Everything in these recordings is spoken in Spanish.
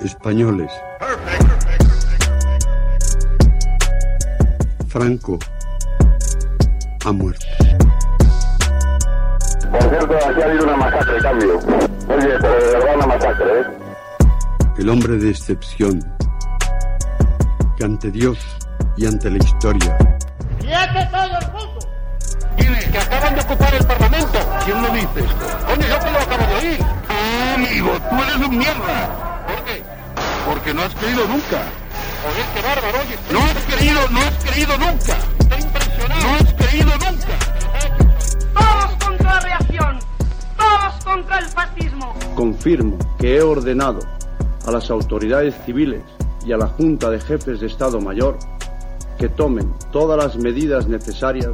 Españoles. Franco ha muerto. Por cierto, aquí ha habido una masacre, cambio. Oye, pero de verdad una masacre, ¿eh? El hombre de excepción, que ante Dios y ante la historia ¡Quiete todo el mundo! ¿Quiénes? Que acaban de ocupar el Parlamento. ¿Quién lo dice esto? Coño, yo te lo acabo de oír. Ah, amigo, tú eres un mierda. Porque no has creído nunca. Joder, qué bárbaro, oye. No has creído, no has creído nunca. Estoy impresionado. No has creído nunca. Todos contra la reacción. Todos contra el fascismo. Confirmo que he ordenado a las autoridades civiles y a la Junta de Jefes de Estado Mayor que tomen todas las medidas necesarias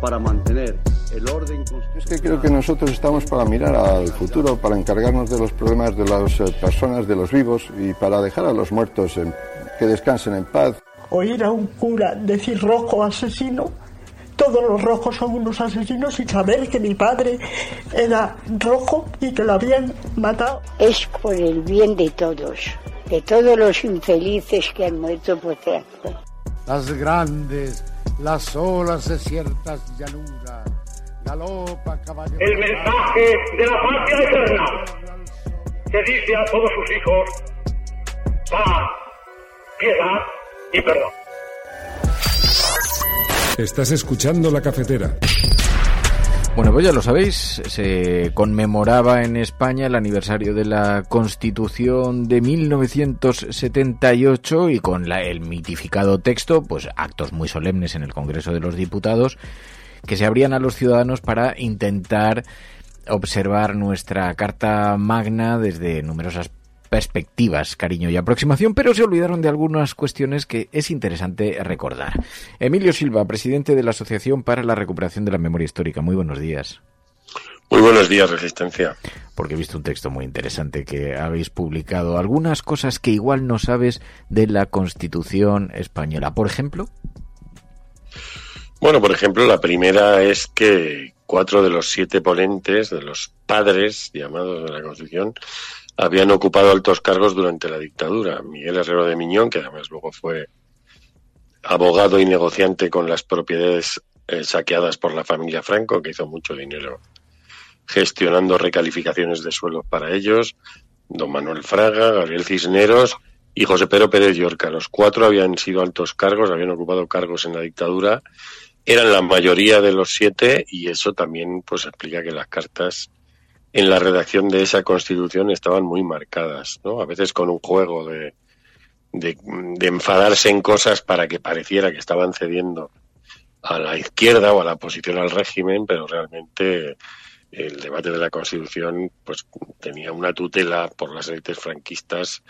para mantener el orden constitucional. Es que creo que nosotros estamos para mirar al futuro, para encargarnos de los problemas de las eh, personas, de los vivos y para dejar a los muertos en- que descansen en paz. Oír a un cura decir rojo asesino, todos los rojos son unos asesinos y saber que mi padre era rojo y que lo habían matado. es por el bien de todos, de todos los infelices que han muerto por tráfico. Las grandes, las olas de ciertas llanuras. El mensaje de la patria eterna que dice a todos sus hijos paz, piedad y perdón. Estás escuchando la cafetera. Bueno, pues ya lo sabéis, se conmemoraba en España el aniversario de la Constitución de 1978 y con la- el mitificado texto, pues actos muy solemnes en el Congreso de los Diputados que se abrían a los ciudadanos para intentar observar nuestra Carta Magna desde numerosas perspectivas, cariño y aproximación, pero se olvidaron de algunas cuestiones que es interesante recordar. Emilio Silva, presidente de la Asociación para la Recuperación de la Memoria Histórica. Muy buenos días. Muy buenos días, Resistencia. Porque he visto un texto muy interesante que habéis publicado. Algunas cosas que igual no sabes de la Constitución española. Por ejemplo, Bueno, por ejemplo, la primera es que cuatro de los siete ponentes, de los padres llamados de la Constitución, habían ocupado altos cargos durante la dictadura. Miguel Herrero de Miñón, que además luego fue abogado y negociante con las propiedades eh, saqueadas por la familia Franco, que hizo mucho dinero gestionando recalificaciones de suelo para ellos, don Manuel Fraga, Gabriel Cisneros y José Pedro Pérez Llorca. Los cuatro habían sido altos cargos, habían ocupado cargos en la dictadura, eran la mayoría de los siete y eso también pues explica que las cartas en la redacción de esa constitución estaban muy marcadas, ¿no? A veces con un juego de, de, enfadarse en cosas para que pareciera que estaban cediendo a la izquierda o a la oposición al régimen, pero realmente el debate de la Constitución pues tenía una tutela por las élites franquistas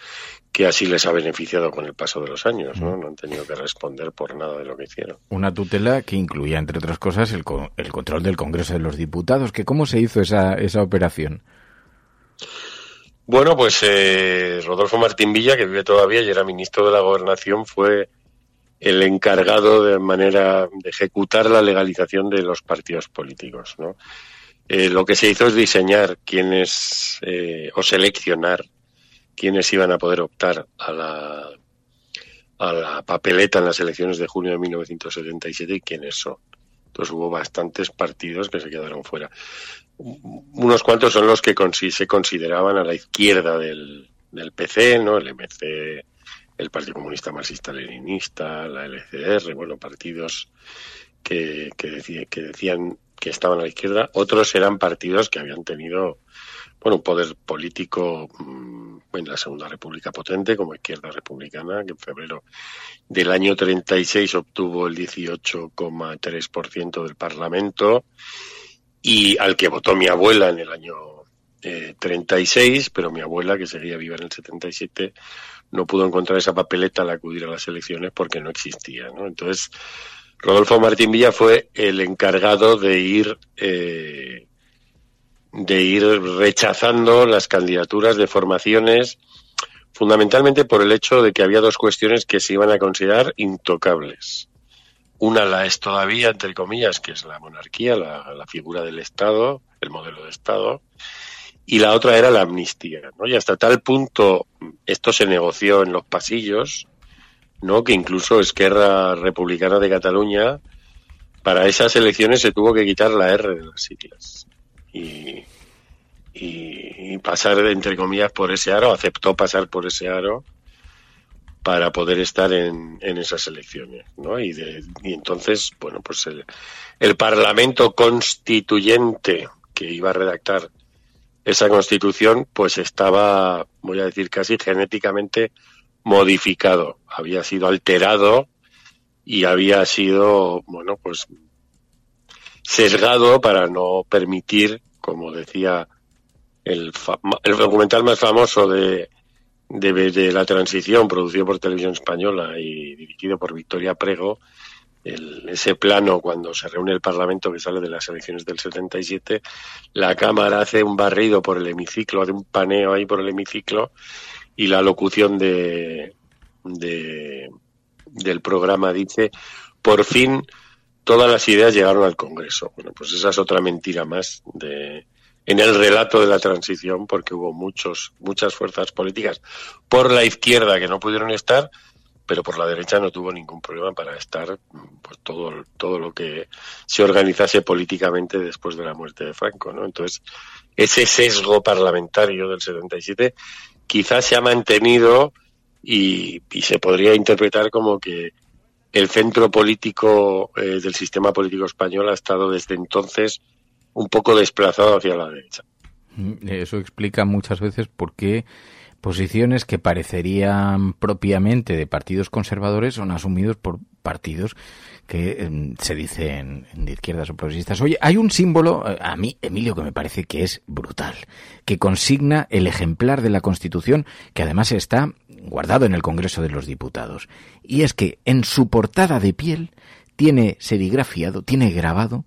que así les ha beneficiado con el paso de los años, ¿no? No han tenido que responder por nada de lo que hicieron. una tutela que incluía, entre otras cosas, el, el control del Congreso de los Diputados. Que ¿Cómo se hizo esa, esa operación? Bueno, pues eh, Rodolfo Martín Villa, que vive todavía y era ministro de la Gobernación, fue el encargado de manera de ejecutar la legalización de los partidos políticos, ¿no? Eh, lo que se hizo es diseñar quiénes eh, o seleccionar quiénes iban a poder optar a la a la papeleta en las elecciones de junio de 1977 y quiénes son. Entonces hubo bastantes partidos que se quedaron fuera. Unos cuantos son los que se consideraban a la izquierda del, del PC, ¿no? El MC, el Partido Comunista Marxista-Leninista, la LCR, bueno, partidos que, que decían que estaban a la izquierda. Otros eran partidos que habían tenido, bueno, un poder político mm, en la Segunda República potente, como Izquierda Republicana, que en febrero del año 36 obtuvo el 18,3% del Parlamento y al que votó mi abuela en el año eh, 36, pero mi abuela, que seguía viva en el 77, no pudo encontrar esa papeleta al acudir a las elecciones porque no existía, ¿no? Entonces, Rodolfo Martín Villa fue el encargado de ir eh, de ir rechazando las candidaturas de formaciones fundamentalmente por el hecho de que había dos cuestiones que se iban a considerar intocables. Una la es todavía, entre comillas, que es la monarquía, la, la figura del Estado, el modelo de Estado, y la otra era la amnistía, ¿no? Y hasta tal punto esto se negoció en los pasillos, ¿no? Que incluso Esquerra Republicana de Cataluña para esas elecciones se tuvo que quitar la R de las siglas y, y, pasar entre comillas por ese aro, aceptó pasar por ese aro para poder estar en, en esas elecciones, ¿no? Y, de, y entonces, bueno, pues el, el Parlamento Constituyente que iba a redactar esa constitución pues estaba, voy a decir casi genéticamente modificado, había sido alterado y había sido, bueno, pues sesgado para no permitir, como decía el, el documental más famoso de, de, de, la transición, producido por Televisión Española y dirigido por Victoria Prego, el, ese plano cuando se reúne el Parlamento que sale de las elecciones del 77, la Cámara hace un barrido por el hemiciclo, hace un paneo ahí por el hemiciclo y la locución de, de del programa dice, por fin todas las ideas llegaron al Congreso. Bueno, pues esa es otra mentira más de, en el relato de la transición, porque hubo muchos, muchas fuerzas políticas por la izquierda que no pudieron estar, pero por la derecha no tuvo ningún problema para estar pues todo todo lo que se organizase políticamente después de la muerte de Franco, ¿no? Entonces, ese sesgo parlamentario del 77 quizás se ha mantenido y, se podría interpretar como que el centro político eh, del sistema político español ha estado desde entonces un poco desplazado hacia la derecha. Mm, eso explica muchas veces por qué posiciones que parecerían propiamente de partidos conservadores son asumidos por partidos que eh, se dicen de izquierdas o progresistas. Oye, hay un símbolo, eh, a mí, Emilio, que me parece que es brutal, que consigna el ejemplar de la Constitución, que además está guardado en el Congreso de los Diputados. Y es que en su portada de piel tiene serigrafiado, tiene grabado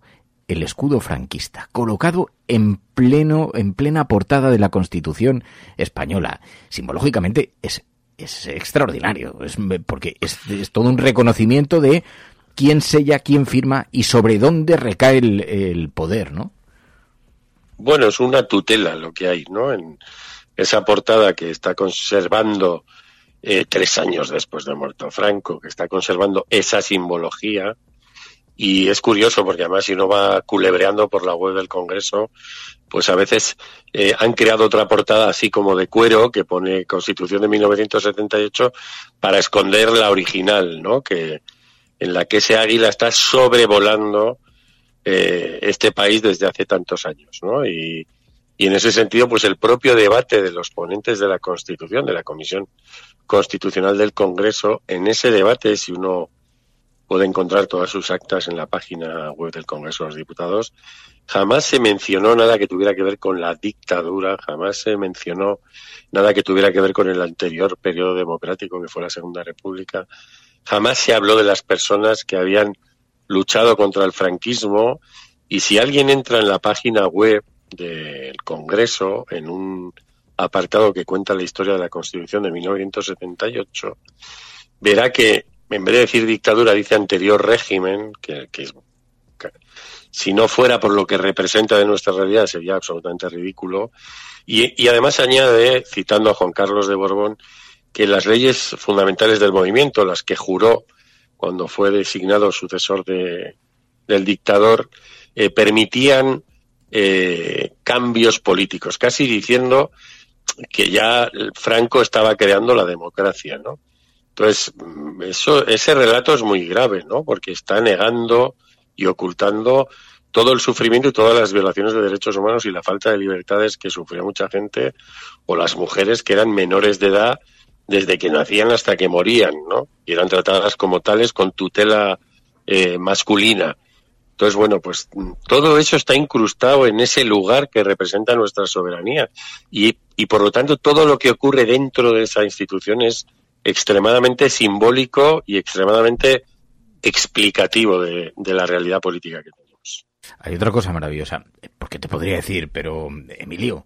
el escudo franquista, colocado en pleno, en plena portada de la Constitución española. Simbológicamente es, extraordinario, es, porque es, todo un reconocimiento de quién sella, quién firma y sobre dónde recae el, el, poder, ¿no? Bueno, es una tutela lo que hay, ¿no? En esa portada que está conservando eh, tres años después de muerto Franco, que está conservando esa simbología, y es curioso porque además si uno va culebreando por la web del Congreso, pues a veces eh, han creado otra portada así como de cuero que pone Constitución de 1978 para esconder la original, ¿no? Que en la que ese águila está sobrevolando eh, este país desde hace tantos años, ¿no? Y, y en ese sentido, pues el propio debate de los ponentes de la Constitución, de la Comisión Constitucional del Congreso, en ese debate, si uno puede encontrar todas sus actas en la página web del Congreso de los Diputados. Jamás se mencionó nada que tuviera que ver con la dictadura, jamás se mencionó nada que tuviera que ver con el anterior periodo democrático que fue la Segunda República. Jamás se habló de las personas que habían luchado contra el franquismo y si alguien entra en la página web del Congreso en un apartado que cuenta la historia de la Constitución de 1978, verá que en vez de decir dictadura, dice anterior régimen, que, que, si no fuera por lo que representa de nuestra realidad sería absolutamente ridículo. Y, y, además añade, citando a Juan Carlos de Borbón, que las leyes fundamentales del movimiento, las que juró cuando fue designado sucesor de, del dictador, eh, permitían eh, cambios políticos, casi diciendo que ya Franco estaba creando la democracia, ¿no? Entonces, eso, ese relato es muy grave, ¿no? Porque está negando y ocultando todo el sufrimiento y todas las violaciones de derechos humanos y la falta de libertades que sufría mucha gente o las mujeres que eran menores de edad desde que nacían hasta que morían, ¿no? Y eran tratadas como tales con tutela eh, masculina. Entonces, bueno, pues todo eso está incrustado en ese lugar que representa nuestra soberanía y, y por lo tanto todo lo que ocurre dentro de esa institución es extremadamente simbólico y extremadamente explicativo de, la realidad política que tenemos. Hay otra cosa maravillosa, porque te podría decir, pero Emilio,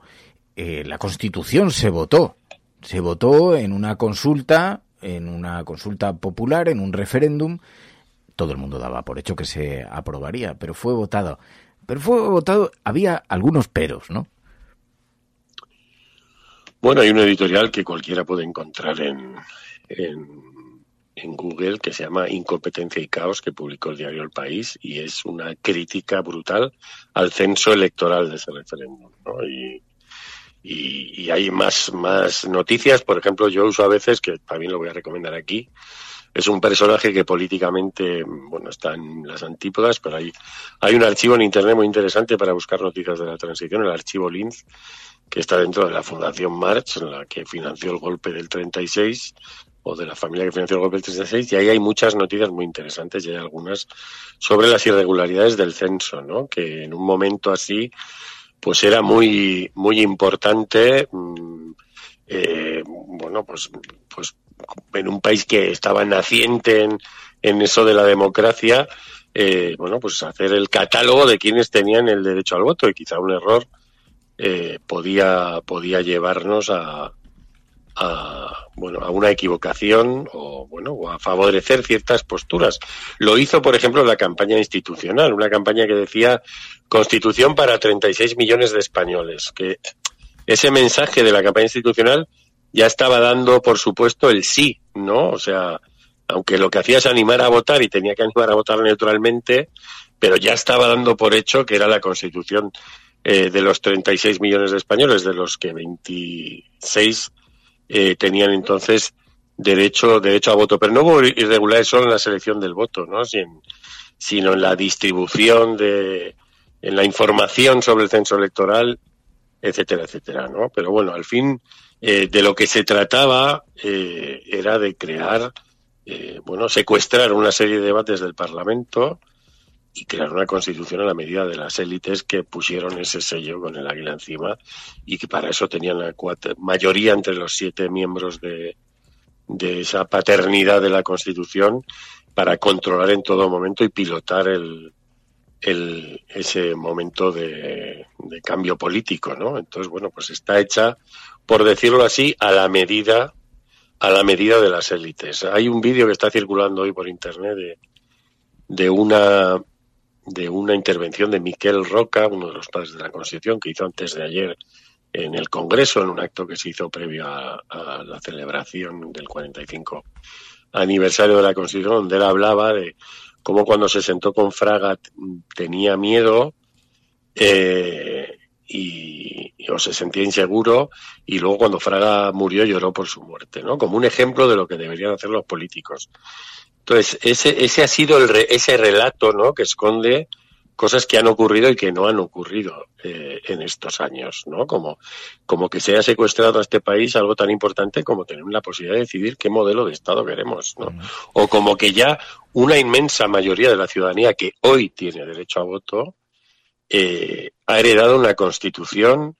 eh, la Constitución se votó, se votó en una consulta, en una consulta popular, en un referéndum, todo el mundo daba por hecho que se aprobaría, pero fue votado. Pero fue votado, había algunos peros, ¿no? Bueno, hay un editorial que cualquiera puede encontrar en, en, en, Google que se llama Incompetencia y Caos, que publicó el diario El País, y es una crítica brutal al censo electoral de ese referéndum. ¿no? Y, y, y, hay más, más noticias. Por ejemplo, yo uso a veces, que también lo voy a recomendar aquí, es un personaje que políticamente, bueno, está en las antípodas, pero hay, hay un archivo en Internet muy interesante para buscar noticias de la transición, el archivo Linz, que está dentro de la Fundación March, en la que financió el golpe del 36, o de la familia que financió el golpe del 36, y ahí hay muchas noticias muy interesantes, y hay algunas sobre las irregularidades del censo, ¿no? Que en un momento así, pues era muy, muy importante, mmm, eh, bueno, pues, pues en un país que estaba naciente en, en eso de la democracia, eh, bueno, pues hacer el catálogo de quienes tenían el derecho al voto y quizá un error eh, podía, podía llevarnos a, a, bueno, a una equivocación o, bueno, o a favorecer ciertas posturas. Lo hizo, por ejemplo, la campaña institucional, una campaña que decía Constitución para 36 millones de españoles, que ese mensaje de la campaña institucional ya estaba dando, por supuesto, el sí, ¿no? O sea, aunque lo que hacía es animar a votar y tenía que animar a votar neutralmente, pero ya estaba dando por hecho que era la constitución eh, de los 36 millones de españoles, de los que 26 eh, tenían entonces derecho, derecho a voto. Pero no hubo irregularidades solo en la selección del voto, ¿no? Sin, sino en la distribución de, en la información sobre el censo electoral, etcétera, etcétera, ¿no? Pero bueno, al fin, eh, de lo que se trataba eh, era de crear, eh, bueno, secuestrar una serie de debates del Parlamento y crear una constitución a la medida de las élites que pusieron ese sello con el águila encima y que para eso tenían la mayoría entre los siete miembros de, de esa paternidad de la constitución para controlar en todo momento y pilotar el, ese momento de, de, cambio político, ¿no? Entonces, bueno, pues está hecha por decirlo así, a la medida a la medida de las élites. Hay un vídeo que está circulando hoy por internet de, de una de una intervención de Miquel Roca, uno de los padres de la Constitución, que hizo antes de ayer en el Congreso, en un acto que se hizo previo a, a la celebración del 45 aniversario de la Constitución, donde él hablaba de cómo cuando se sentó con Fraga tenía miedo eh, y, o se sentía inseguro y luego cuando Fraga murió lloró por su muerte, ¿no? Como un ejemplo de lo que deberían hacer los políticos. Entonces, ese, ese ha sido el re, ese relato, ¿no? Que esconde cosas que han ocurrido y que no han ocurrido eh, en estos años, ¿no? Como, como que se haya secuestrado a este país algo tan importante como tener la posibilidad de decidir qué modelo de Estado queremos, ¿no? O como que ya una inmensa mayoría de la ciudadanía que hoy tiene derecho a voto eh, ha heredado una constitución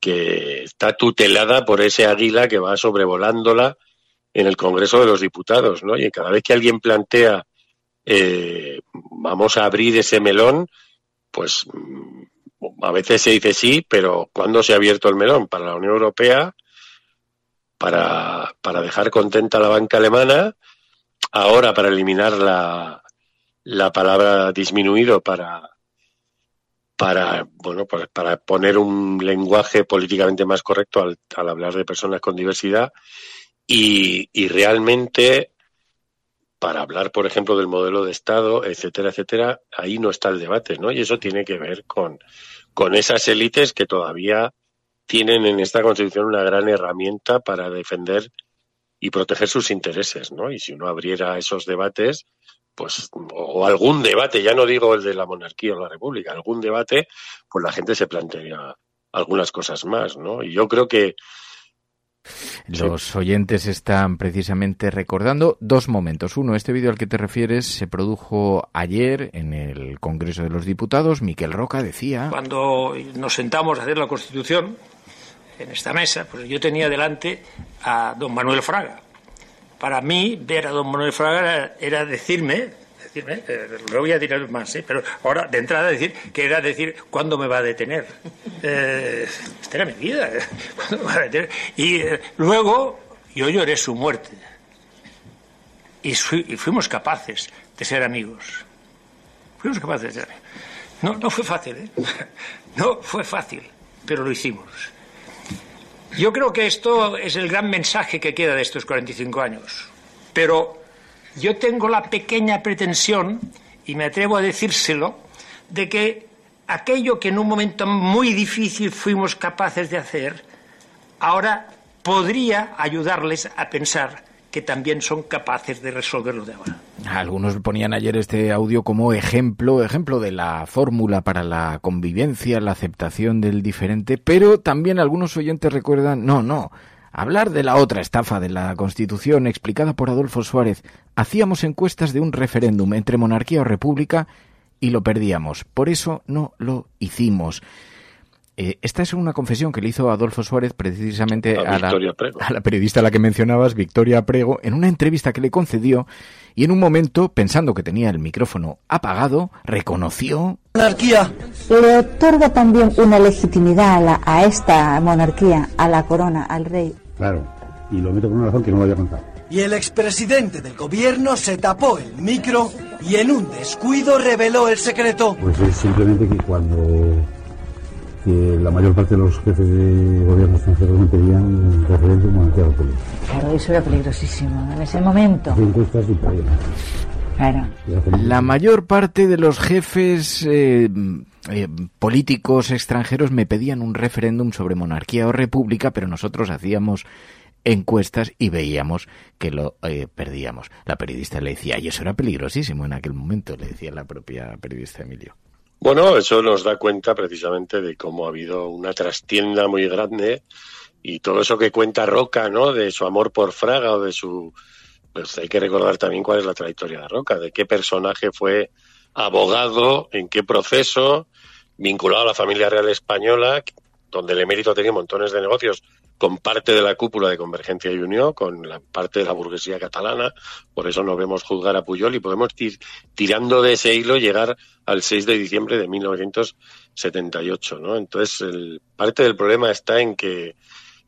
que está tutelada por ese águila que va sobrevolándola en el Congreso de los Diputados, ¿no? Y cada vez que alguien plantea eh, vamos a abrir ese melón, pues mm, a veces se dice sí, pero ¿cuándo se ha abierto el melón? Para la Unión Europea, para, para dejar contenta a la banca alemana, ahora para eliminar la, la palabra disminuido para para bueno para, para poner un lenguaje políticamente más correcto al, al hablar de personas con diversidad y, y, realmente para hablar por ejemplo del modelo de estado etcétera etcétera ahí no está el debate no y eso tiene que ver con con esas élites que todavía tienen en esta constitución una gran herramienta para defender y proteger sus intereses no y si uno abriera esos debates pues, o algún debate, ya no digo el de la monarquía o la república, algún debate, pues la gente se plantea algunas cosas más, ¿no? Y yo creo que los oyentes están precisamente recordando dos momentos. Uno, este vídeo al que te refieres se produjo ayer en el Congreso de los Diputados. Miquel Roca decía... Cuando nos sentamos a hacer la Constitución, en esta mesa, pues yo tenía delante a don Manuel Fraga, para mí ver a don Manuel Fraga era, decirme, decirme eh, lo voy a tirar más, ¿eh? pero ahora de entrada decir que era decir cuándo me va a detener. Eh, esta era mi vida, ¿cuándo me va a detener? Y eh, luego yo lloré su muerte. Y, fuimos capaces de ser amigos. Fuimos capaces de ser amigos. No, no fue fácil, ¿eh? No fue fácil, pero lo hicimos. Yo creo que esto es el gran mensaje que queda de estos 45 años. Pero yo tengo la pequeña pretensión, y me atrevo a decírselo, de que aquello que en un momento muy difícil fuimos capaces de hacer, ahora podría ayudarles a pensar también son capaces de resolverlo de ahora. Algunos ponían ayer este audio como ejemplo, ejemplo de la fórmula para la convivencia, la aceptación del diferente, pero también algunos oyentes recuerdan, no, no, hablar de la otra estafa de la Constitución explicada por Adolfo Suárez. Hacíamos encuestas de un referéndum entre monarquía o república y lo perdíamos. Por eso no lo hicimos. Eh, esta es una confesión que le hizo Adolfo Suárez precisamente a, la, a, la, periodista a la que mencionabas, Victoria Prego, en una entrevista que le concedió y en un momento, pensando que tenía el micrófono apagado, reconoció... Monarquía. Le otorga también una legitimidad a, la, a esta monarquía, a la corona, al rey. Claro, y lo meto con una razón que no lo había contado. Y el expresidente del gobierno se tapó el micro y en un descuido reveló el secreto. Pues es simplemente que cuando que la mayor parte de los jefes de gobierno extranjeros no pedían referéndum monarquía república. Claro, eso era peligrosísimo en ese momento. Encuestas y Claro. La mayor parte de los jefes eh, eh, políticos extranjeros me pedían un referéndum sobre monarquía o república, pero nosotros hacíamos encuestas y veíamos que lo eh, perdíamos. La periodista le decía, y eso era peligrosísimo en aquel momento, le decía la propia periodista Emilio. Bueno, eso nos da cuenta precisamente de cómo ha habido una trastienda muy grande y todo eso que cuenta Roca, ¿no? De su amor por Fraga o de su... Pues hay que recordar también cuál es la trayectoria de Roca, de qué personaje fue abogado, en qué proceso, vinculado a la familia real española, donde el emérito tenía montones de negocios con parte de la cúpula de Convergencia y Unión, con la parte de la burguesía catalana, por eso no vemos juzgar a Puyol y podemos ir tirando de ese hilo llegar al 6 de diciembre de 1978, ¿no? Entonces, el, parte del problema está en que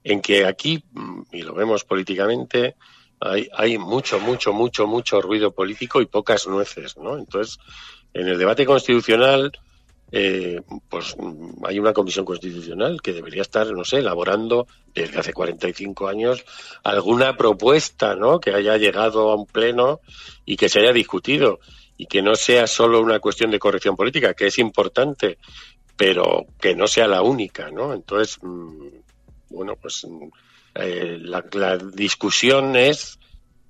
en que aquí, y lo vemos políticamente, hay, hay mucho, mucho, mucho, mucho ruido político y pocas nueces, ¿no? Entonces, en el debate constitucional, eh, pues hay una comisión constitucional que debería estar, no sé, elaborando desde hace 45 años alguna propuesta, ¿no? Que haya llegado a un pleno y que se haya discutido y que no sea solo una cuestión de corrección política, que es importante, pero que no sea la única, ¿no? Entonces, mm, bueno, pues eh, la, la, discusión es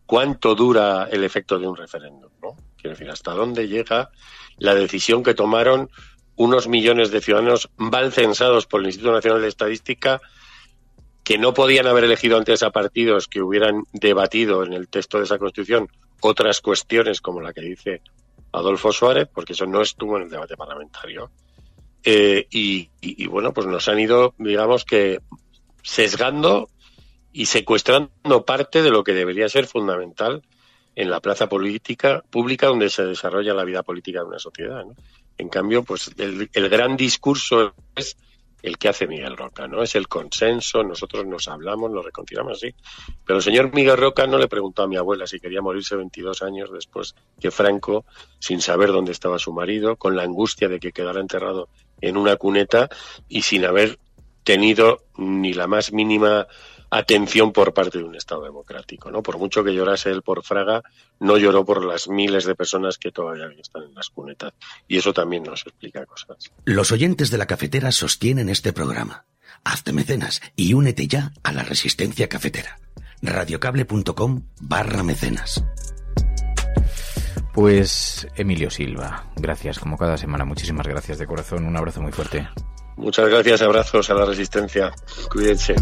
cuánto dura el efecto de un referéndum, ¿no? Quiero decir, hasta dónde llega la decisión que tomaron unos millones de ciudadanos mal censados por el Instituto Nacional de Estadística que no podían haber elegido antes a partidos que hubieran debatido en el texto de esa Constitución otras cuestiones como la que dice Adolfo Suárez, porque eso no estuvo en el debate parlamentario. Eh, y, bueno, pues nos han ido, digamos que, sesgando y secuestrando parte de lo que debería ser fundamental en la plaza política pública donde se desarrolla la vida política de una sociedad. En cambio, pues el, el, gran discurso es el que hace Miguel Roca, ¿no? Es el consenso, nosotros nos hablamos, nos reconciliamos así. Pero el señor Miguel Roca no le preguntó a mi abuela si quería morirse 22 años después que Franco, sin saber dónde estaba su marido, con la angustia de que quedara enterrado en una cuneta y sin haber tenido ni la más mínima atención por parte de un Estado democrático. ¿no? Por mucho que llorase él por Fraga, no lloró por las miles de personas que todavía están en las cunetas. Y eso también nos explica cosas. Los oyentes de la cafetera sostienen este programa. Hazte mecenas y únete ya a la resistencia cafetera. radiocable.com barra mecenas. Pues Emilio Silva, gracias como cada semana, muchísimas gracias de corazón, un abrazo muy fuerte. Muchas gracias, abrazos a la resistencia. Cuídense.